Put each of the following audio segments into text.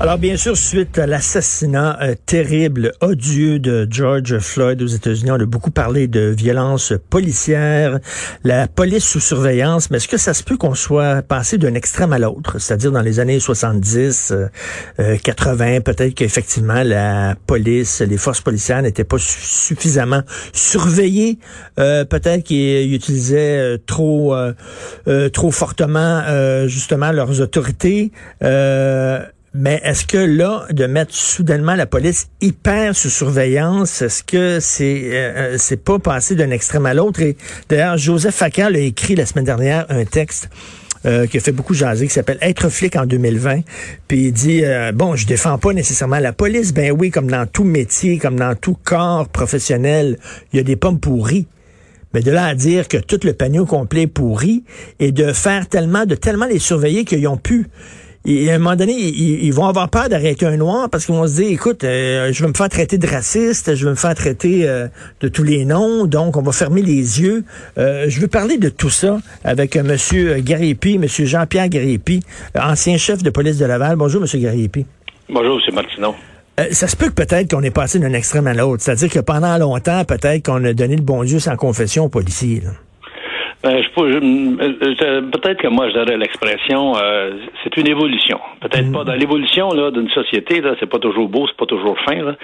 Alors, bien sûr, suite à l'assassinat euh, terrible, odieux de George Floyd aux États-Unis, on a beaucoup parlé de violence policière, la police sous surveillance, mais est-ce que ça se peut qu'on soit passé d'un extrême à l'autre? C'est-à-dire dans les années 70, euh, euh, 80, peut-être qu'effectivement la police, les forces policières n'étaient pas su- suffisamment surveillées, euh, peut-être qu'ils utilisaient euh, trop, euh, euh, trop fortement euh, justement leurs autorités. Euh, mais est-ce que là, de mettre soudainement la police hyper sous surveillance, est-ce que c'est euh, c'est pas passé d'un extrême à l'autre? Et d'ailleurs, Joseph Facal a écrit la semaine dernière un texte euh, qui a fait beaucoup jaser, qui s'appelle Être flic en 2020. Puis il dit euh, bon, je défends pas nécessairement la police. Ben oui, comme dans tout métier, comme dans tout corps professionnel, il y a des pommes pourries. Mais de là à dire que tout le panier complet est pourri et de faire tellement, de tellement les surveiller qu'ils ont pu. Et à un moment donné, ils, ils vont avoir peur d'arrêter un noir parce qu'ils vont se dire, écoute, euh, je vais me faire traiter de raciste, je vais me faire traiter euh, de tous les noms, donc on va fermer les yeux. Euh, je veux parler de tout ça avec euh, Monsieur Gariepi, Monsieur Jean-Pierre Gariepi, euh, ancien chef de police de Laval. Bonjour, Monsieur Gariepi. Bonjour, c'est Martineau. Euh, ça se peut que peut-être qu'on est passé d'un extrême à l'autre. C'est-à-dire que pendant longtemps, peut-être qu'on a donné le bon Dieu sans confession aux policiers. là. Euh, je, peut-être que moi, je dirais l'expression, euh, c'est une évolution. Peut-être pas dans l'évolution là d'une société, là, c'est pas toujours beau, c'est pas toujours fin. Là.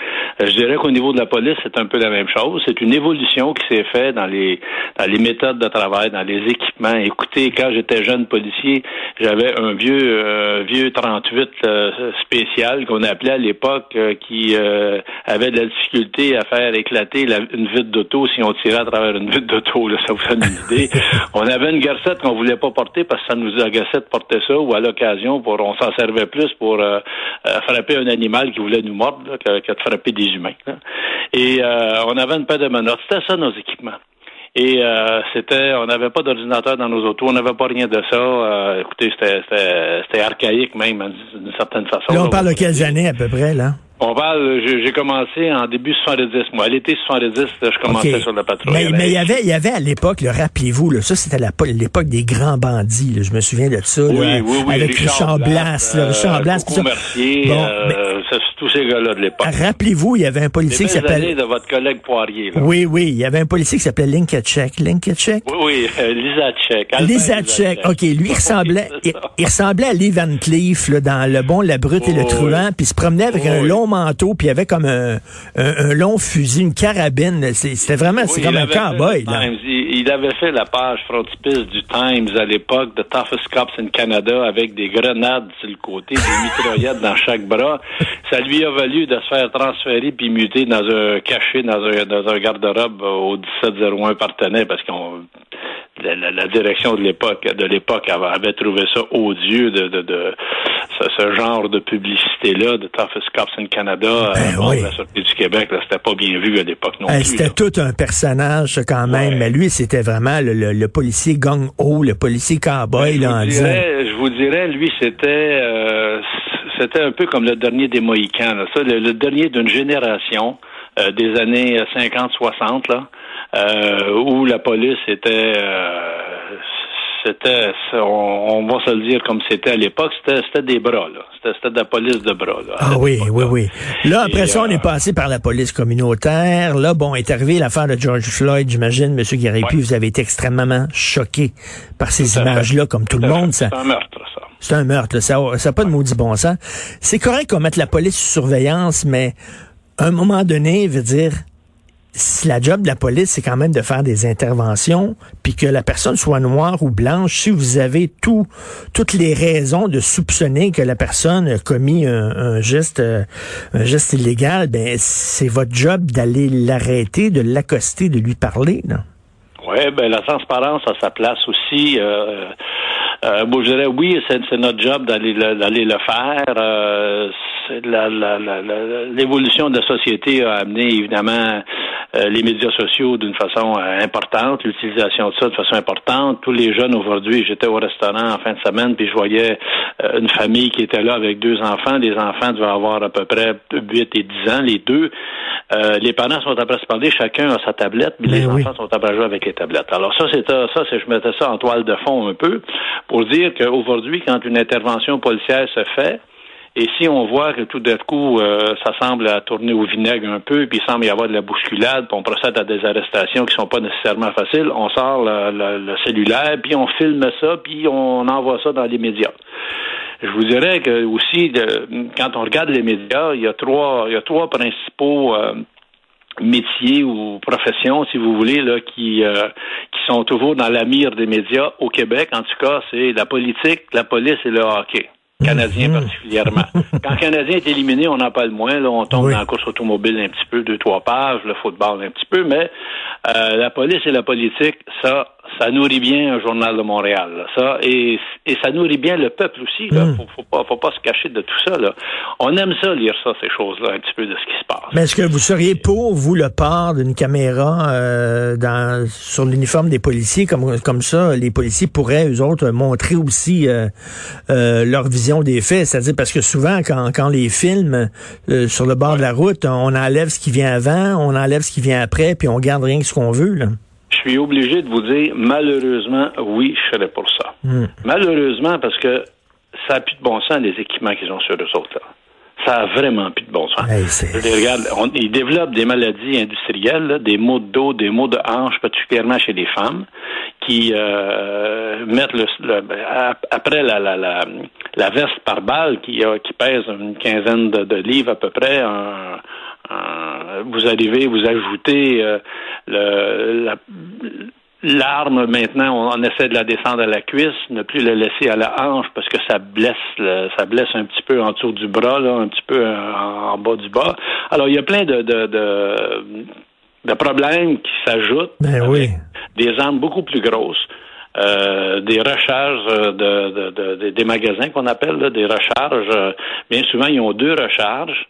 Euh, je dirais qu'au niveau de la police, c'est un peu la même chose. C'est une évolution qui s'est faite dans les dans les méthodes de travail, dans les équipements. Écoutez, quand j'étais jeune policier, j'avais un vieux euh, vieux 38 euh, spécial qu'on appelait à l'époque, euh, qui euh, avait de la difficulté à faire éclater la- une vitre d'auto si on tirait à travers une vitre d'auto. Là, ça vous donne une idée. on avait une garcette qu'on voulait pas porter parce que ça nous agaçait de porter ça, ou à l'occasion, pour on s'en servait plus pour euh, euh, frapper un animal qui voulait nous mordre là, que, que de frapper des humains. là. Et euh, on avait une paire de menottes. C'était ça nos équipements. Et euh, c'était, on n'avait pas d'ordinateur dans nos autos, on n'avait pas rien de ça. Euh, écoutez, c'était, archaïque même d'une certaine façon. Là, on là. parle de quelles années à peu près, là? On parle, j'ai commencé en début 70, moi. À l'été 70, là, je commençais sur la patrouille. Mais mais il y avait, il y avait à l'époque, le rappelez-vous, ça c'était l'époque des grands bandits. là, je me souviens de ça. Oui, là, oui, oui. avec Richard Blas, là, euh, Richard Blas. Bon, euh, tous ces gars-là de l'époque. Rappelez-vous, il y avait un policier qui s'appelle. de votre collègue Poirier. Là. Oui, oui, il y avait un policier qui s'appelait Linketchek. Linketchek? Oui, oui, euh. OK, lui, il ressemblait, il, ressemblait à Lee Van Cleef, là, dans Le Bon, la Brute et le Truand, puis se promenait avec Oh, un long manteau, puis il avait comme un, un, un long fusil, une carabine. C'était vraiment, c'est comme un cowboy. Il, il avait fait la page frontispice du Times à l'époque, de Toughest Cops in Canada, avec des grenades sur le côté, des mitraillettes dans chaque bras. Ça lui a valu de se faire transférer puis muter dans un cachet, dans un, dans un garde-robe au 1701 partenaire, parce qu'on la, la- la direction de l'époque de l'époque avait, trouvé ça odieux de, de, de ce, ce genre de publicité là de Toughest Cops in Canada Ben euh, oui. la sortie du Québec là c'était pas bien vu à l'époque non plus C'était tout un personnage quand même, Ouais. mais lui, c'était vraiment le, le- le policier gang-ho, le policier cowboy, je, là, en vous dirais, je vous dirais, lui, c'était euh, c'était un peu comme le dernier des Mohicans. là. Ça, le, le dernier d'une génération euh, des années 50-60, là, euh, où la police était euh, c'était on, on va se le dire comme c'était à l'époque, c'était c'était des bras, là. C'était de la police de bras. Là, Ah oui, oui, oui. Là, après Et, ça, on euh, est passé par la police communautaire. Là, bon, est arrivé l'affaire de George Floyd, j'imagine, M. Garipi, Ouais. vous avez été extrêmement choqué par ces images-là, comme tout le Tout monde. C'est un meurtre, ça. c'est un meurtre. Ça n'a pas de maudit bon sens. C'est correct qu'on mette la police sous surveillance, mais à un moment donné, veut dire, si la job de la police, c'est quand même de faire des interventions, puis que la personne soit noire ou blanche, si vous avez tout, toutes les raisons de soupçonner que la personne a commis un, un geste, euh, un geste illégal, ben c'est votre job d'aller l'arrêter, de l'accoster, de lui parler. Là. Oui, ben la transparence a sa place aussi. Euh, euh, moi, je dirais oui, c'est, notre job d'aller le, d'aller le faire. Euh, l'évolution de la société a amené évidemment les médias sociaux d'une façon importante, l'utilisation de ça de façon importante. Tous les jeunes aujourd'hui, j'étais au restaurant en fin de semaine, puis je voyais une famille qui était là avec deux enfants. Les enfants devaient avoir à peu près 8 et 10 ans, les deux. les parents sont après se parler, chacun a sa tablette, mais les enfants sont après jouer avec les tablettes. Alors ça, c'est ça, c'est je mettais ça en toile de fond un peu pour dire qu'aujourd'hui, quand une intervention policière se fait, et si on voit que tout d'un coup, euh, ça semble tourner au vinaigre un peu, puis il semble y avoir de la bousculade, puis on procède à des arrestations qui sont pas nécessairement faciles, on sort le, cellulaire, puis on filme ça, puis on envoie ça dans les médias. Je vous dirais que aussi, quand on regarde les médias, il y a trois, il y a trois principaux euh, métiers ou professions, si vous voulez, là, qui, euh, qui sont toujours dans la mire des médias au Québec. En tout cas, c'est la politique, la police et le hockey canadien mhm. particulièrement. Quand le Canadien est éliminé, on n'en parle moins. Là, on tombe dans la course automobile un petit peu, deux, trois pages, le football un petit peu, mais euh, la police et la politique, ça, ça nourrit bien un journal de Montréal. ça, et, et ça nourrit bien le peuple aussi. Là. Hmm. Faut, faut, pas, faut pas se cacher de tout ça. Là. On aime ça, lire ça, ces choses-là, un petit peu de ce qui se passe. Mais est-ce que vous seriez pour, vous, le port d'une caméra euh, dans, sur l'uniforme des policiers, comme, comme ça, les policiers pourraient, eux autres, montrer aussi euh, euh, leur vision des faits? C'est-à-dire, parce que souvent, quand, quand les films euh, sur le bord de la route, on enlève ce qui vient avant, on enlève ce qui vient après, puis on garde rien que ce qu'on veut. Là. Je suis obligé de vous dire, malheureusement, oui, je serais pour ça. Hmm. Malheureusement, parce que ça n'a plus de bon sens, les équipements qu'ils ont sur eux autres. Là. Ça a vraiment plus de bon sens. regarde, ils développent des maladies industrielles, des maux de dos, des maux de hanche, particulièrement chez les femmes, qui euh, mettent le, après la, la, la, la, veste par balle qui, qui pèse une quinzaine de, de livres à peu près, un, euh, vous arrivez, vous ajoutez euh, le, l'arme maintenant, on, essaie de la descendre à la cuisse, ne plus la laisser à la hanche parce que ça blesse, ça blesse un petit peu en dessous du bras, là, un petit peu en, bas du bas. Alors il y a plein de, de, de, problèmes qui s'ajoutent. Ben oui. Des armes beaucoup plus grosses. Euh, des recharges de, de, des magasins qu'on appelle des recharges. Bien souvent, ils ont deux recharges.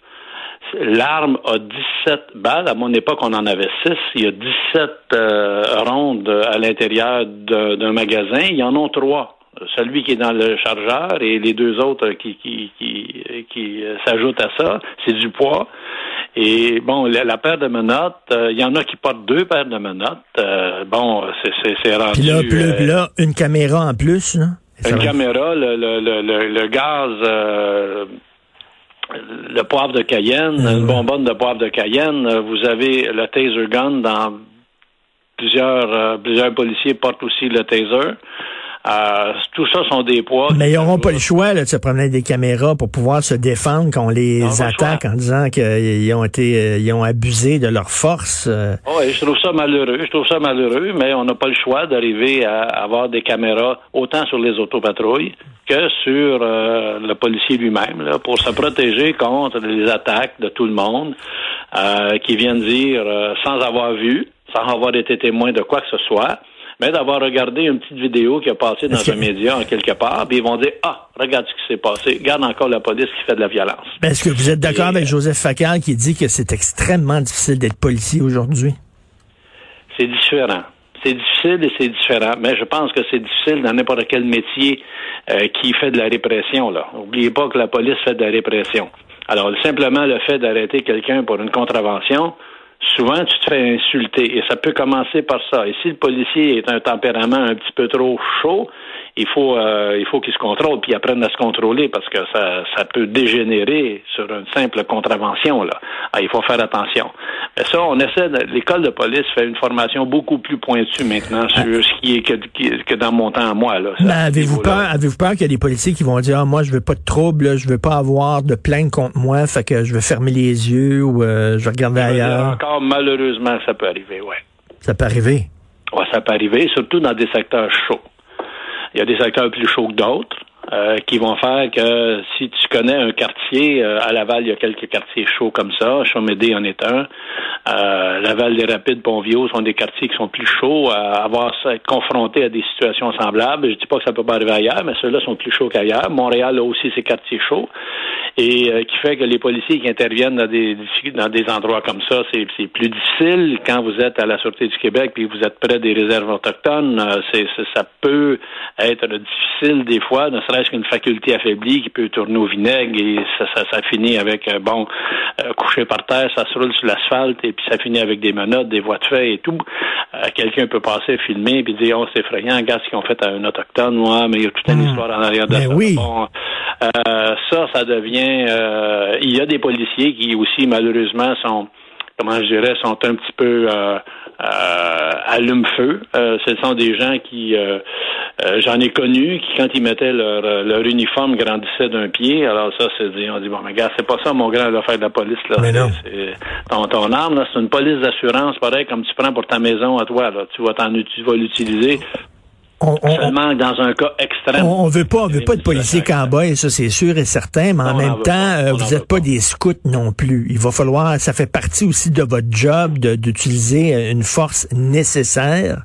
L'arme a 17 balles. À mon époque, on en avait 6. Il y a 17 euh, rondes à l'intérieur d'un magasin. Il y en a trois. Celui qui est dans le chargeur et les deux autres qui, qui, qui, qui s'ajoutent à ça, c'est du poids. Et bon, la, paire de menottes, euh, il y en a qui portent deux paires de menottes. Euh, bon, c'est rendu... Puis là, plus, là, une caméra en plus, là? Une caméra, le, le, le, le gaz le poivre de Cayenne, mm. une bonbonne de poivre de Cayenne. Vous avez le taser gun dans plusieurs euh, plusieurs policiers portent aussi le taser. Euh, tout ça sont des poids. Mais ils n'auront pas le choix de se promener des caméras pour pouvoir se défendre quand on les attaque en disant qu'ils ont été euh, ils ont abusé de leur force. Oui, je trouve ça malheureux. Je trouve ça malheureux, mais on n'a pas le choix d'arriver à avoir des caméras autant sur les autopatrouilles que sur euh, le policier lui-même, pour se protéger contre les attaques de tout le monde euh, qui viennent dire, euh, sans avoir vu, sans avoir été témoin de quoi que ce soit, mais d'avoir regardé une petite vidéo qui a passé dans un média en quelque part, puis ils vont dire Ah, regarde ce qui s'est passé, regarde encore la police qui fait de la violence. Est-ce que vous êtes d'accord avec Joseph Facal qui dit que c'est extrêmement difficile d'être policier aujourd'hui? C'est différent. C'est difficile et c'est différent, mais je pense que c'est difficile dans n'importe quel métier euh, qui fait de la répression. Là, n'oubliez pas que la police fait de la répression. Alors simplement le fait d'arrêter quelqu'un pour une contravention, souvent tu te fais insulter et ça peut commencer par ça. Et si le policier est un tempérament un petit peu trop chaud, il faut euh, il faut qu'il se contrôle puis apprenne à se contrôler parce que ça, ça peut dégénérer sur une simple contravention là. Ah, il faut faire attention. Mais ça, on essaie. L'école de police fait une formation beaucoup plus pointue maintenant sur ah. ce qui est que, que, dans mon temps à moi là. avez-vous peur Avez-vous peur qu'il y a des policiers qui vont dire ah, moi je veux pas de trouble, je veux pas avoir de plainte contre moi, fait que je vais fermer les yeux ou euh, je vais regarder ailleurs? Malheureusement ça peut arriver, ouais. Ça peut arriver. Ouais, ça peut arriver, surtout dans des secteurs chauds. Il y a des secteurs plus chauds que d'autres. Euh, qui vont faire que si tu connais un quartier, euh, à Laval, il y a quelques quartiers chauds comme ça, Chaumédé en est un, euh, Laval des Rapides, Pontvio sont des quartiers qui sont plus chauds à avoir à être confrontés à des situations semblables. Je dis pas que ça peut pas arriver ailleurs, mais ceux-là sont plus chauds qu'ailleurs. Montréal a aussi ses quartiers chauds et euh, qui fait que les policiers qui interviennent dans des dans des endroits comme ça, c'est plus difficile quand vous êtes à la Sûreté du Québec puis vous êtes près des réserves autochtones. Euh, c'est ça peut être difficile des fois, ne qu'une faculté affaiblie qui peut tourner au vinaigre et ça, ça, ça finit avec bon couché par terre, ça se roule sur l'asphalte et puis ça finit avec des menottes, des voies de fait et tout. Euh, quelqu'un peut passer, filmer, puis dire, oh, c'est effrayant, regarde ce qu'ils ont fait à un autochtone, moi, mais il y a toute une hmm. histoire en arrière de ben ça. Oui. Euh, ça, ça devient... Euh, il y a des policiers qui aussi, malheureusement, sont comment je dirais, sont un petit peu euh, euh, allume-feu. Euh, ce sont des gens qui, euh, euh, j'en ai connu, qui quand ils mettaient leur, leur uniforme grandissaient d'un pied. Alors ça, c'est dit, on dit bon, mais gars, c'est pas ça mon grand faire de la police là. Mais non. Ton, ton arme là, c'est une police d'assurance, pareil comme tu prends pour ta maison à toi là. Tu vas t'en, tu vas l'utiliser on, Seulement dans un cas extrême. On, veut pas, on veut pas de policiers cowboys, ça c'est sûr et certain, mais en même temps, euh, vous n'êtes pas des scouts non plus. Il va falloir, ça fait partie aussi de votre job d'utiliser une force nécessaire.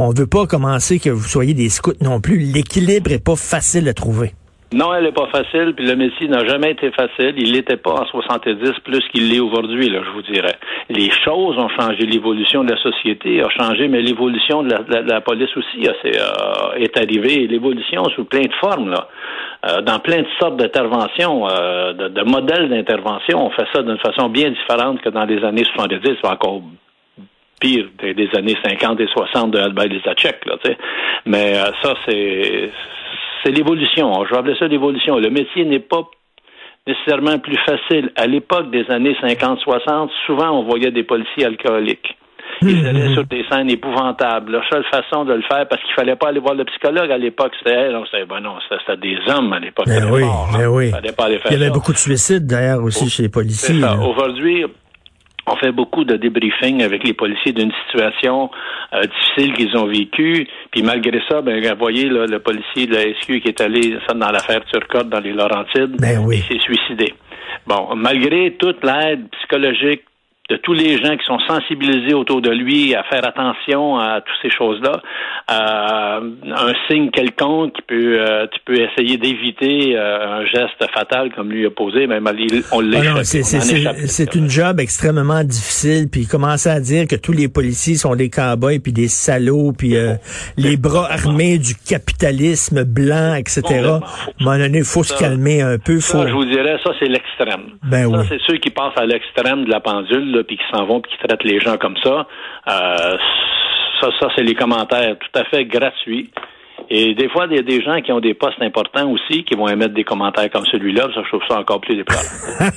On veut pas commencer que vous soyez des scouts non plus. L'équilibre est pas facile à trouver. Non, elle n'est pas facile, puis le métier n'a jamais été facile. Il l'était pas en 70 plus qu'il l'est aujourd'hui, je vous dirais. Les choses ont changé, l'évolution de la société a changé, mais l'évolution de, la, police aussi euh, est arrivée. L'évolution sous plein de formes, là. Euh, dans plein de sortes d'interventions, euh, de, modèles d'intervention. On fait ça d'une façon bien différente que dans les années 70, encore pire des, années 50 et 60 de Albert Lisacek, là, Mais ça, c'est c'est l'évolution. Je vais appeler ça l'évolution. Le métier n'est pas nécessairement plus facile. À l'époque des années 50-60, souvent on voyait des policiers alcooliques. Ils mmh, allaient mmh. sur des scènes épouvantables. La seule façon de le faire, parce qu'il fallait pas aller voir le psychologue à l'époque, c'était ben non, c'était des hommes à l'époque. Mais oui, mais oui. Il y avait beaucoup de suicides d'ailleurs aussi chez les policiers. Aujourd'hui, on fait beaucoup de débriefing avec les policiers d'une situation euh, difficile qu'ils ont vécue. Puis malgré ça, ben, vous voyez là, le policier de la SQ qui est allé dans l'affaire Turcotte dans les Laurentides, ben oui. il s'est suicidé. Bon, malgré toute l'aide psychologique de tous les gens qui sont sensibilisés autour de lui à faire attention à toutes ces choses-là. Euh, un signe quelconque qui peut, euh, tu peux essayer d'éviter euh, un geste fatal comme lui a posé, mais on l'échappe. Ah c'est une job extrêmement difficile. Puis commencer à dire que tous les policiers sont des cowboys puis des salauds puis les bras armés du capitalisme blanc, etc. À un moment donné, il faut se calmer un peu. Ça, je vous dirais, ça c'est l'extrême. Ben ça c'est ceux qui passent à l'extrême de la pendule puis qui s'en vont, puis qui traitent les gens comme ça. Euh, ça, ça c'est les commentaires tout à fait gratuits. Et des fois, il y a des gens qui ont des postes importants aussi qui vont émettre des commentaires comme celui-là. Ça, je trouve ça encore plus déplorable.